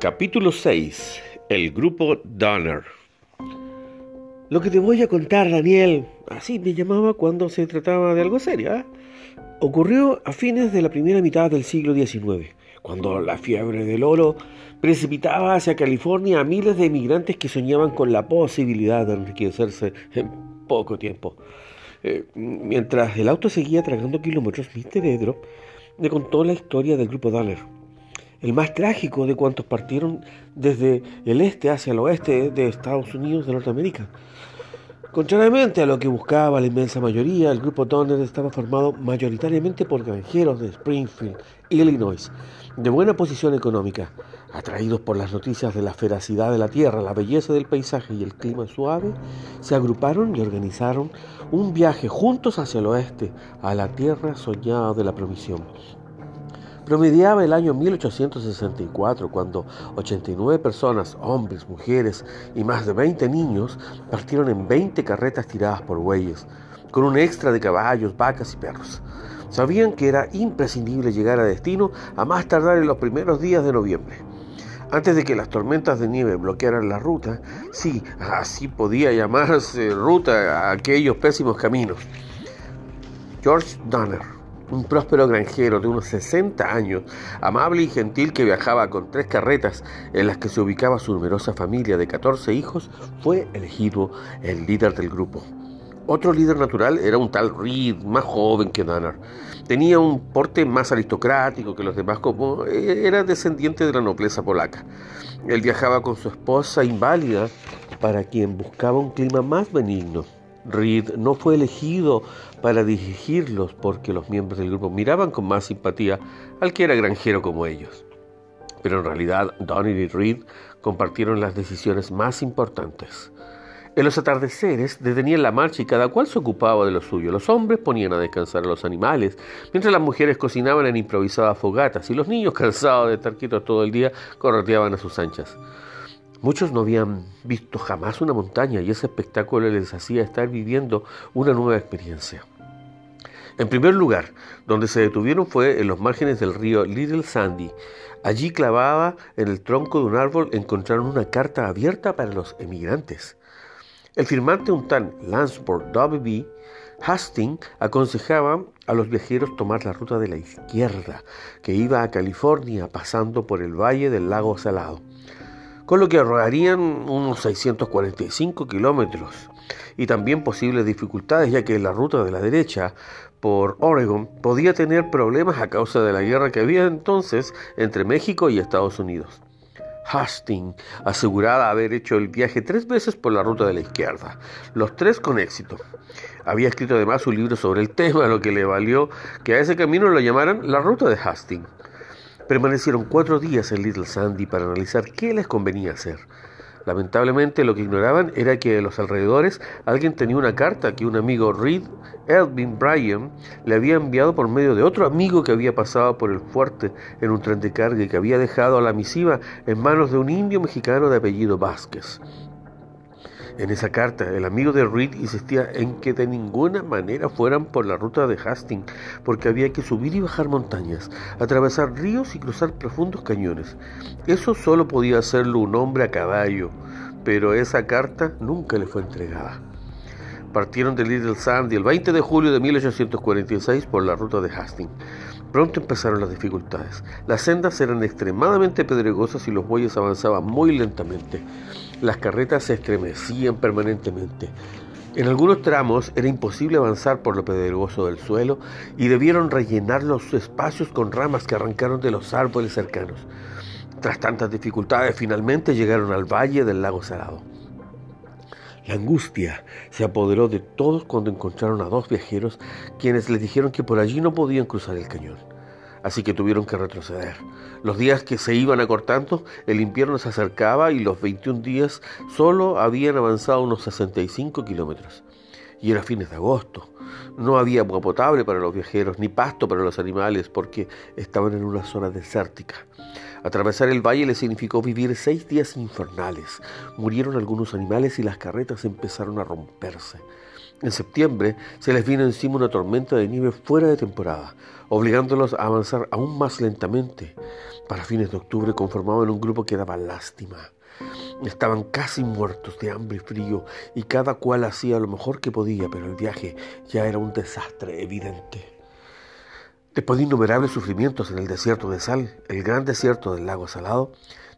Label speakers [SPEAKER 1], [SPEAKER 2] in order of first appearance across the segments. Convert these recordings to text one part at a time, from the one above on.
[SPEAKER 1] Capítulo 6. El grupo Donner. Lo que te voy a contar, Daniel, así me llamaba cuando se trataba de algo serio, ¿eh? ocurrió a fines de la primera mitad del siglo XIX, cuando la fiebre del oro precipitaba hacia California a miles de emigrantes que soñaban con la posibilidad de enriquecerse en poco tiempo. Eh, mientras el auto seguía tragando kilómetros, Mr. Edro me contó la historia del grupo Donner el más trágico de cuantos partieron desde el este hacia el oeste de Estados Unidos de Norteamérica. Contrariamente a lo que buscaba la inmensa mayoría, el grupo Donner estaba formado mayoritariamente por granjeros de Springfield, Illinois, de buena posición económica, atraídos por las noticias de la feracidad de la tierra, la belleza del paisaje y el clima suave, se agruparon y organizaron un viaje juntos hacia el oeste, a la tierra soñada de la provisión, Promediaba el año 1864 cuando 89 personas, hombres, mujeres y más de 20 niños partieron en 20 carretas tiradas por bueyes, con un extra de caballos, vacas y perros. Sabían que era imprescindible llegar a destino a más tardar en los primeros días de noviembre. Antes de que las tormentas de nieve bloquearan la ruta, sí, así podía llamarse ruta aquellos pésimos caminos. George Donner un próspero granjero de unos 60 años, amable y gentil que viajaba con tres carretas en las que se ubicaba su numerosa familia de 14 hijos, fue elegido el líder del grupo. Otro líder natural era un tal Reed, más joven que Danner. Tenía un porte más aristocrático que los demás, como era descendiente de la nobleza polaca. Él viajaba con su esposa inválida, para quien buscaba un clima más benigno. Reed no fue elegido para dirigirlos porque los miembros del grupo miraban con más simpatía al que era granjero como ellos. Pero en realidad Donnie y Reed compartieron las decisiones más importantes. En los atardeceres detenían la marcha y cada cual se ocupaba de lo suyo. Los hombres ponían a descansar a los animales, mientras las mujeres cocinaban en improvisadas fogatas y los niños, cansados de estar quietos todo el día, correteaban a sus anchas. Muchos no habían visto jamás una montaña y ese espectáculo les hacía estar viviendo una nueva experiencia. En primer lugar, donde se detuvieron fue en los márgenes del río Little Sandy. Allí clavada en el tronco de un árbol encontraron una carta abierta para los emigrantes. El firmante un tal Lansport W. Hastings aconsejaba a los viajeros tomar la ruta de la izquierda, que iba a California pasando por el valle del lago Salado con lo que ahorrarían unos 645 kilómetros y también posibles dificultades ya que la ruta de la derecha por Oregon podía tener problemas a causa de la guerra que había entonces entre México y Estados Unidos. Hastings aseguraba haber hecho el viaje tres veces por la ruta de la izquierda, los tres con éxito. Había escrito además un libro sobre el tema, lo que le valió que a ese camino lo llamaran la ruta de Hastings. Permanecieron cuatro días en Little Sandy para analizar qué les convenía hacer. Lamentablemente lo que ignoraban era que en los alrededores alguien tenía una carta que un amigo Reed Elvin Bryan le había enviado por medio de otro amigo que había pasado por el fuerte en un tren de carga y que había dejado a la misiva en manos de un indio mexicano de apellido Vázquez. En esa carta, el amigo de Reed insistía en que de ninguna manera fueran por la ruta de Hastings, porque había que subir y bajar montañas, atravesar ríos y cruzar profundos cañones. Eso solo podía hacerlo un hombre a caballo, pero esa carta nunca le fue entregada. Partieron de Little Sandy el 20 de julio de 1846 por la ruta de Hastings. Pronto empezaron las dificultades. Las sendas eran extremadamente pedregosas y los bueyes avanzaban muy lentamente. Las carretas se estremecían permanentemente. En algunos tramos era imposible avanzar por lo pedregoso del suelo y debieron rellenar los espacios con ramas que arrancaron de los árboles cercanos. Tras tantas dificultades, finalmente llegaron al valle del lago Salado. La angustia se apoderó de todos cuando encontraron a dos viajeros quienes les dijeron que por allí no podían cruzar el cañón. Así que tuvieron que retroceder. Los días que se iban acortando, el invierno se acercaba y los 21 días solo habían avanzado unos 65 kilómetros. Y era fines de agosto. No había agua potable para los viajeros, ni pasto para los animales, porque estaban en una zona desértica. Atravesar el valle le significó vivir seis días infernales. Murieron algunos animales y las carretas empezaron a romperse. En septiembre se les vino encima una tormenta de nieve fuera de temporada, obligándolos a avanzar aún más lentamente. Para fines de octubre conformaban un grupo que daba lástima. Estaban casi muertos de hambre y frío y cada cual hacía lo mejor que podía, pero el viaje ya era un desastre evidente. Después de innumerables sufrimientos en el desierto de Sal, el gran desierto del lago Salado,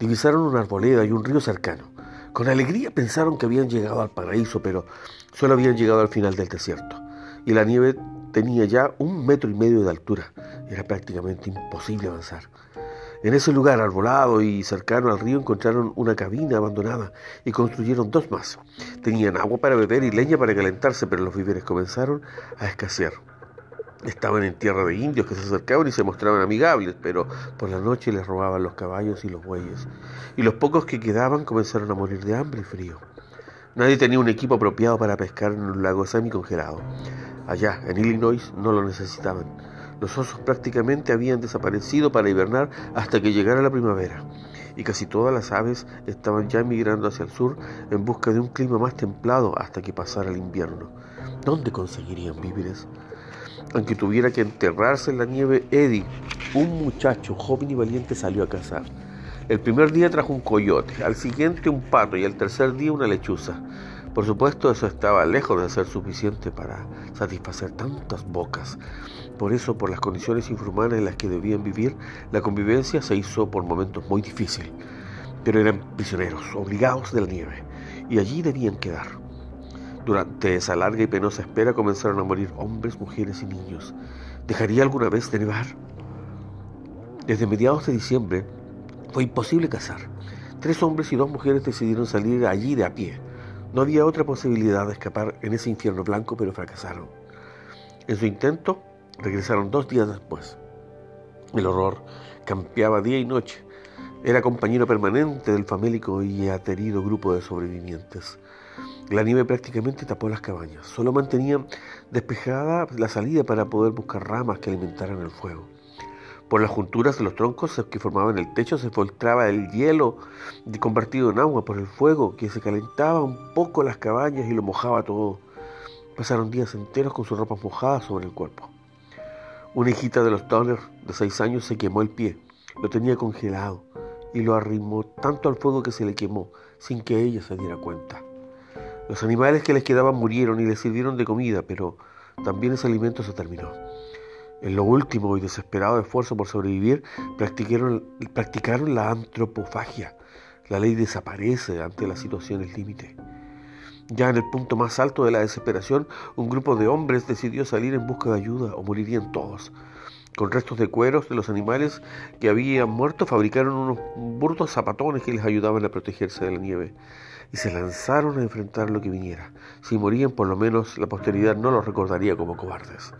[SPEAKER 1] divisaron una arboleda y un río cercano. Con alegría pensaron que habían llegado al paraíso, pero solo habían llegado al final del desierto. Y la nieve tenía ya un metro y medio de altura. Era prácticamente imposible avanzar. En ese lugar arbolado y cercano al río encontraron una cabina abandonada y construyeron dos más. Tenían agua para beber y leña para calentarse, pero los víveres comenzaron a escasear. Estaban en tierra de indios que se acercaban y se mostraban amigables, pero por la noche les robaban los caballos y los bueyes. Y los pocos que quedaban comenzaron a morir de hambre y frío. Nadie tenía un equipo apropiado para pescar en un lago semi-congelado. Allá, en Illinois, no lo necesitaban. Los osos prácticamente habían desaparecido para hibernar hasta que llegara la primavera, y casi todas las aves estaban ya migrando hacia el sur en busca de un clima más templado hasta que pasara el invierno. ¿Dónde conseguirían víveres? Aunque tuviera que enterrarse en la nieve, Eddie, un muchacho joven y valiente, salió a cazar. El primer día trajo un coyote, al siguiente un pato y al tercer día una lechuza. Por supuesto, eso estaba lejos de ser suficiente para satisfacer tantas bocas. Por eso, por las condiciones infrahumanas en las que debían vivir, la convivencia se hizo por momentos muy difícil. Pero eran prisioneros, obligados de la nieve, y allí debían quedar. Durante esa larga y penosa espera comenzaron a morir hombres, mujeres y niños. ¿Dejaría alguna vez de nevar? Desde mediados de diciembre fue imposible cazar. Tres hombres y dos mujeres decidieron salir allí de a pie. No había otra posibilidad de escapar en ese infierno blanco, pero fracasaron. En su intento, regresaron dos días después. El horror campeaba día y noche. Era compañero permanente del famélico y aterido grupo de sobrevivientes. La nieve prácticamente tapó las cabañas. Solo mantenían despejada la salida para poder buscar ramas que alimentaran el fuego. Por las junturas de los troncos que formaban el techo se filtraba el hielo convertido en agua por el fuego que se calentaba un poco las cabañas y lo mojaba todo. Pasaron días enteros con sus ropas mojadas sobre el cuerpo. Una hijita de los Donner de seis años se quemó el pie. Lo tenía congelado y lo arrimó tanto al fuego que se le quemó sin que ella se diera cuenta. Los animales que les quedaban murieron y les sirvieron de comida, pero también ese alimento se terminó. En lo último y desesperado esfuerzo por sobrevivir, practicaron, la antropofagia. La ley desaparece ante las situaciones límite. Ya en el punto más alto de la desesperación, un grupo de hombres decidió salir en busca de ayuda o morirían todos. Con restos de cueros de los animales que habían muerto, fabricaron unos burdos zapatones que les ayudaban a protegerse de la nieve y se lanzaron a enfrentar lo que viniera. Si morían, por lo menos la posteridad no los recordaría como cobardes.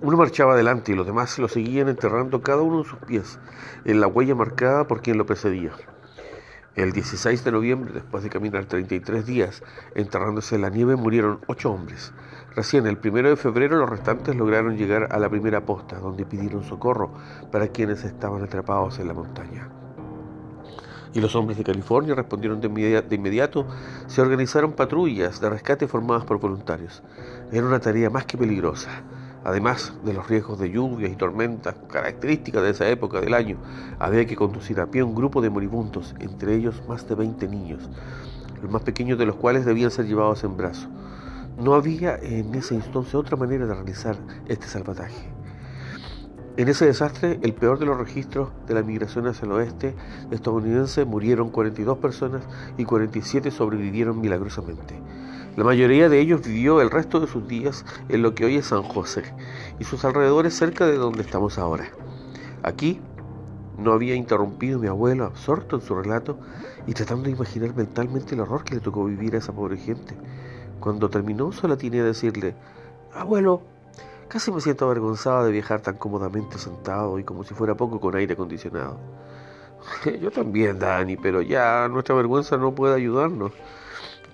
[SPEAKER 1] Uno marchaba adelante y los demás lo seguían enterrando cada uno en sus pies, en la huella marcada por quien lo precedía. El 16 de noviembre, después de caminar 33 días enterrándose en la nieve, murieron ocho hombres. Recién el primero de febrero los restantes lograron llegar a la primera posta, donde pidieron socorro para quienes estaban atrapados en la montaña y los hombres de California respondieron de, inmediato, se organizaron patrullas de rescate formadas por voluntarios. Era una tarea más que peligrosa. Además de los riesgos de lluvias y tormentas características de esa época del año, había que conducir a pie un grupo de moribundos, entre ellos más de 20 niños, los más pequeños de los cuales debían ser llevados en brazos. No había en ese instante otra manera de realizar este salvataje. En ese desastre, el peor de los registros de la migración hacia el oeste estadounidense, murieron 42 personas y 47 sobrevivieron milagrosamente. La mayoría de ellos vivió el resto de sus días en lo que hoy es San José y sus alrededores cerca de donde estamos ahora. Aquí no había interrumpido mi abuelo, absorto en su relato y tratando de imaginar mentalmente el horror que le tocó vivir a esa pobre gente. Cuando terminó, solo tiene a decirle, abuelo, Casi me siento avergonzada de viajar tan cómodamente sentado y como si fuera poco con aire acondicionado. Yo también, Dani, pero ya nuestra vergüenza no puede ayudarnos.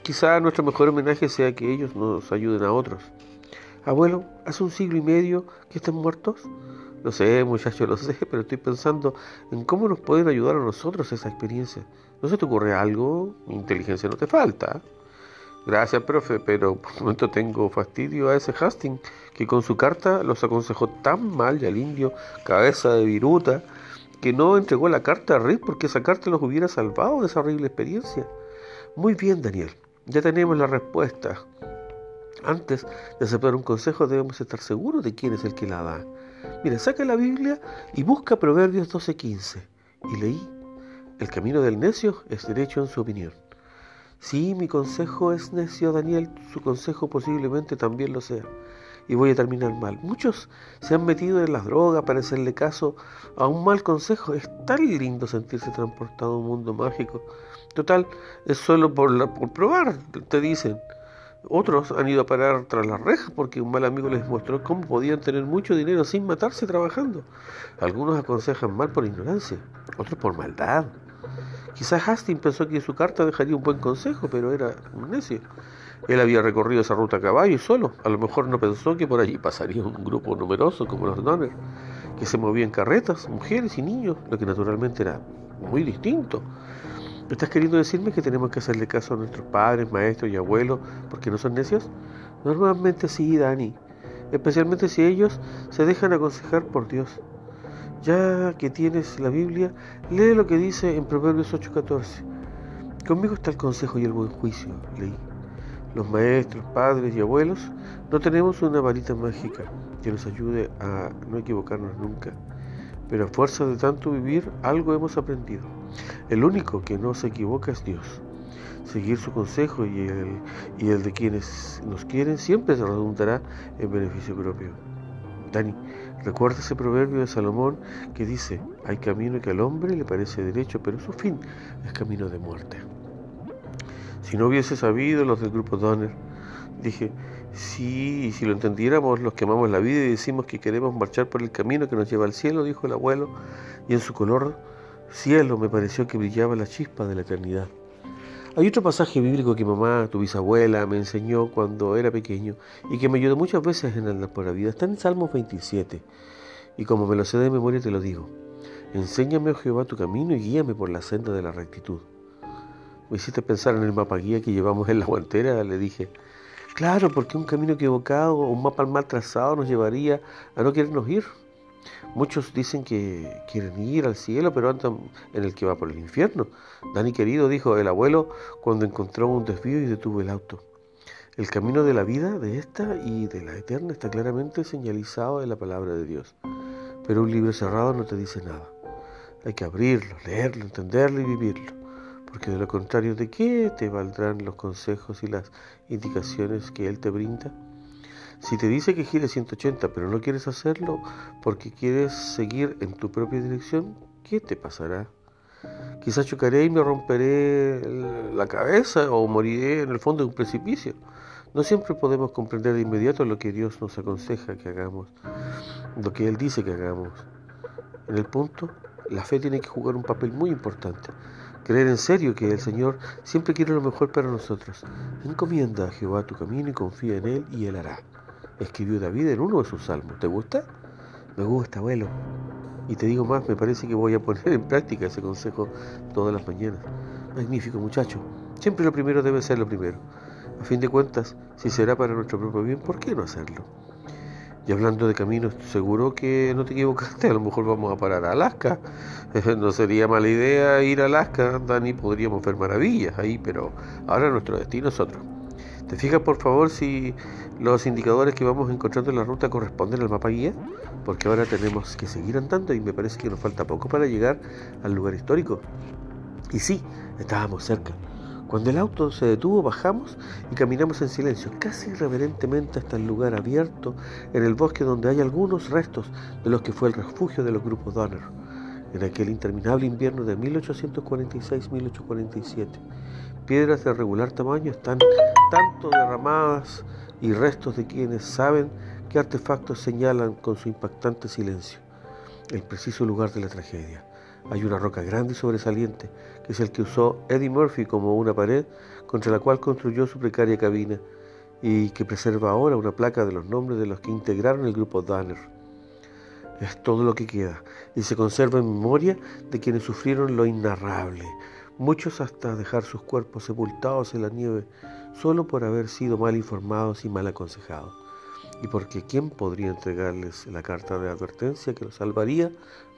[SPEAKER 1] Quizá nuestro mejor homenaje sea que ellos nos ayuden a otros. Abuelo, ¿hace un siglo y medio que están muertos? Lo sé, muchacho, lo sé, pero estoy pensando en cómo nos pueden ayudar a nosotros esa experiencia. ¿No se te ocurre algo? Inteligencia no te falta. Gracias, profe, pero por el momento tengo fastidio a ese Hastings, que con su carta los aconsejó tan mal y al indio, cabeza de viruta, que no entregó la carta a Rick porque esa carta los hubiera salvado de esa horrible experiencia. Muy bien, Daniel, ya tenemos la respuesta. Antes de aceptar un consejo debemos estar seguros de quién es el que la da. Mira, saca la Biblia y busca Proverbios 12:15. Y leí, el camino del necio es derecho en su opinión. Sí, mi consejo es necio, Daniel, su consejo posiblemente también lo sea. Y voy a terminar mal. Muchos se han metido en las drogas para hacerle caso a un mal consejo. Es tan lindo sentirse transportado a un mundo mágico. Total, es solo por, por probar, te dicen. Otros han ido a parar tras las rejas porque un mal amigo les mostró cómo podían tener mucho dinero sin matarse trabajando. Algunos aconsejan mal por ignorancia, otros por maldad. Quizás Hastings pensó que su carta dejaría un buen consejo, pero era necio. Él había recorrido esa ruta a caballo y solo. A lo mejor no pensó que por allí pasaría un grupo numeroso como los Donner, que se movían carretas, mujeres y niños, lo que naturalmente era muy distinto. ¿Estás queriendo decirme que tenemos que hacerle caso a nuestros padres, maestros y abuelos porque no son necios? Normalmente sí, Dani. Especialmente si ellos se dejan aconsejar por Dios. Ya que tienes la Biblia, lee lo que dice en Proverbios 8:14. Conmigo está el consejo y el buen juicio, leí. Los maestros, padres y abuelos no tenemos una varita mágica que nos ayude a no equivocarnos nunca, pero a fuerza de tanto vivir algo hemos aprendido. El único que no se equivoca es Dios. Seguir su consejo y el, y el de quienes nos quieren siempre se redundará en beneficio propio. Dani, recuerda ese proverbio de Salomón que dice, hay camino que al hombre le parece derecho, pero su fin es camino de muerte. Si no hubiese sabido los del grupo Donner, dije, sí, si lo entendiéramos los que amamos la vida y decimos que queremos marchar por el camino que nos lleva al cielo, dijo el abuelo, y en su color cielo me pareció que brillaba la chispa de la eternidad. Hay otro pasaje bíblico que mamá, tu bisabuela, me enseñó cuando era pequeño y que me ayudó muchas veces en andar por la vida. Está en Salmos 27. Y como me lo sé de memoria, te lo digo. Enséñame, oh Jehová, tu camino y guíame por la senda de la rectitud. Me hiciste pensar en el mapa guía que llevamos en la guantera, le dije. Claro, porque un camino equivocado un mapa mal trazado nos llevaría a no querernos ir. Muchos dicen que quieren ir al cielo, pero andan en el que va por el infierno. Dani querido, dijo el abuelo cuando encontró un desvío y detuvo el auto. El camino de la vida, de esta y de la eterna, está claramente señalizado en la palabra de Dios. Pero un libro cerrado no te dice nada. Hay que abrirlo, leerlo, entenderlo y vivirlo. Porque de lo contrario, ¿de qué te valdrán los consejos y las indicaciones que Él te brinda? Si te dice que gire 180 pero no quieres hacerlo porque quieres seguir en tu propia dirección, ¿qué te pasará? Quizás chocaré y me romperé la cabeza o moriré en el fondo de un precipicio. No siempre podemos comprender de inmediato lo que Dios nos aconseja que hagamos, lo que Él dice que hagamos. En el punto, la fe tiene que jugar un papel muy importante. Creer en serio que el Señor siempre quiere lo mejor para nosotros. Encomienda a Jehová tu camino y confía en Él y Él hará escribió David en uno de sus salmos. ¿Te gusta? Me gusta, abuelo. Y te digo más, me parece que voy a poner en práctica ese consejo todas las mañanas. Magnífico, muchacho. Siempre lo primero debe ser lo primero. A fin de cuentas, si será para nuestro propio bien, ¿por qué no hacerlo? Y hablando de caminos, seguro que no te equivocaste, a lo mejor vamos a parar a Alaska. No sería mala idea ir a Alaska, Dani, podríamos ver maravillas ahí, pero ahora nuestro destino es otro. ¿Te fijas por favor si los indicadores que vamos encontrando en la ruta corresponden al mapa guía? Porque ahora tenemos que seguir andando y me parece que nos falta poco para llegar al lugar histórico. Y sí, estábamos cerca. Cuando el auto se detuvo, bajamos y caminamos en silencio, casi reverentemente hasta el lugar abierto en el bosque donde hay algunos restos de los que fue el refugio de los grupos Donner en aquel interminable invierno de 1846-1847 piedras de regular tamaño están tanto derramadas y restos de quienes saben qué artefactos señalan con su impactante silencio el preciso lugar de la tragedia. Hay una roca grande y sobresaliente, que es el que usó Eddie Murphy como una pared contra la cual construyó su precaria cabina y que preserva ahora una placa de los nombres de los que integraron el grupo Danner. Es todo lo que queda y se conserva en memoria de quienes sufrieron lo innarrable, muchos hasta dejar sus cuerpos sepultados en la nieve solo por haber sido mal informados y mal aconsejados, y porque quien podría entregarles la carta de advertencia que los salvaría,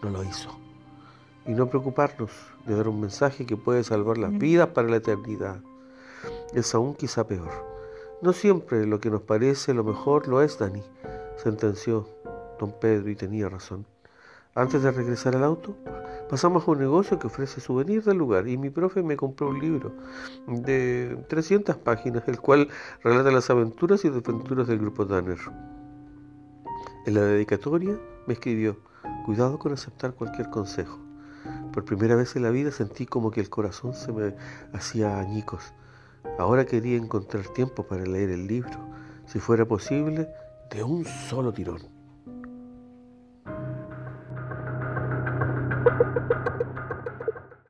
[SPEAKER 1] no lo hizo. Y no preocuparnos de dar un mensaje que puede salvar las vidas para la eternidad. Es aún quizá peor. No siempre lo que nos parece lo mejor lo es, Dani, sentenció don Pedro y tenía razón. Antes de regresar al auto, pasamos a un negocio que ofrece souvenirs del lugar y mi profe me compró un libro de 300 páginas, el cual relata las aventuras y desventuras del grupo Danner. En la dedicatoria me escribió, cuidado con aceptar cualquier consejo. Por primera vez en la vida sentí como que el corazón se me hacía añicos. Ahora quería encontrar tiempo para leer el libro, si fuera posible, de un solo tirón.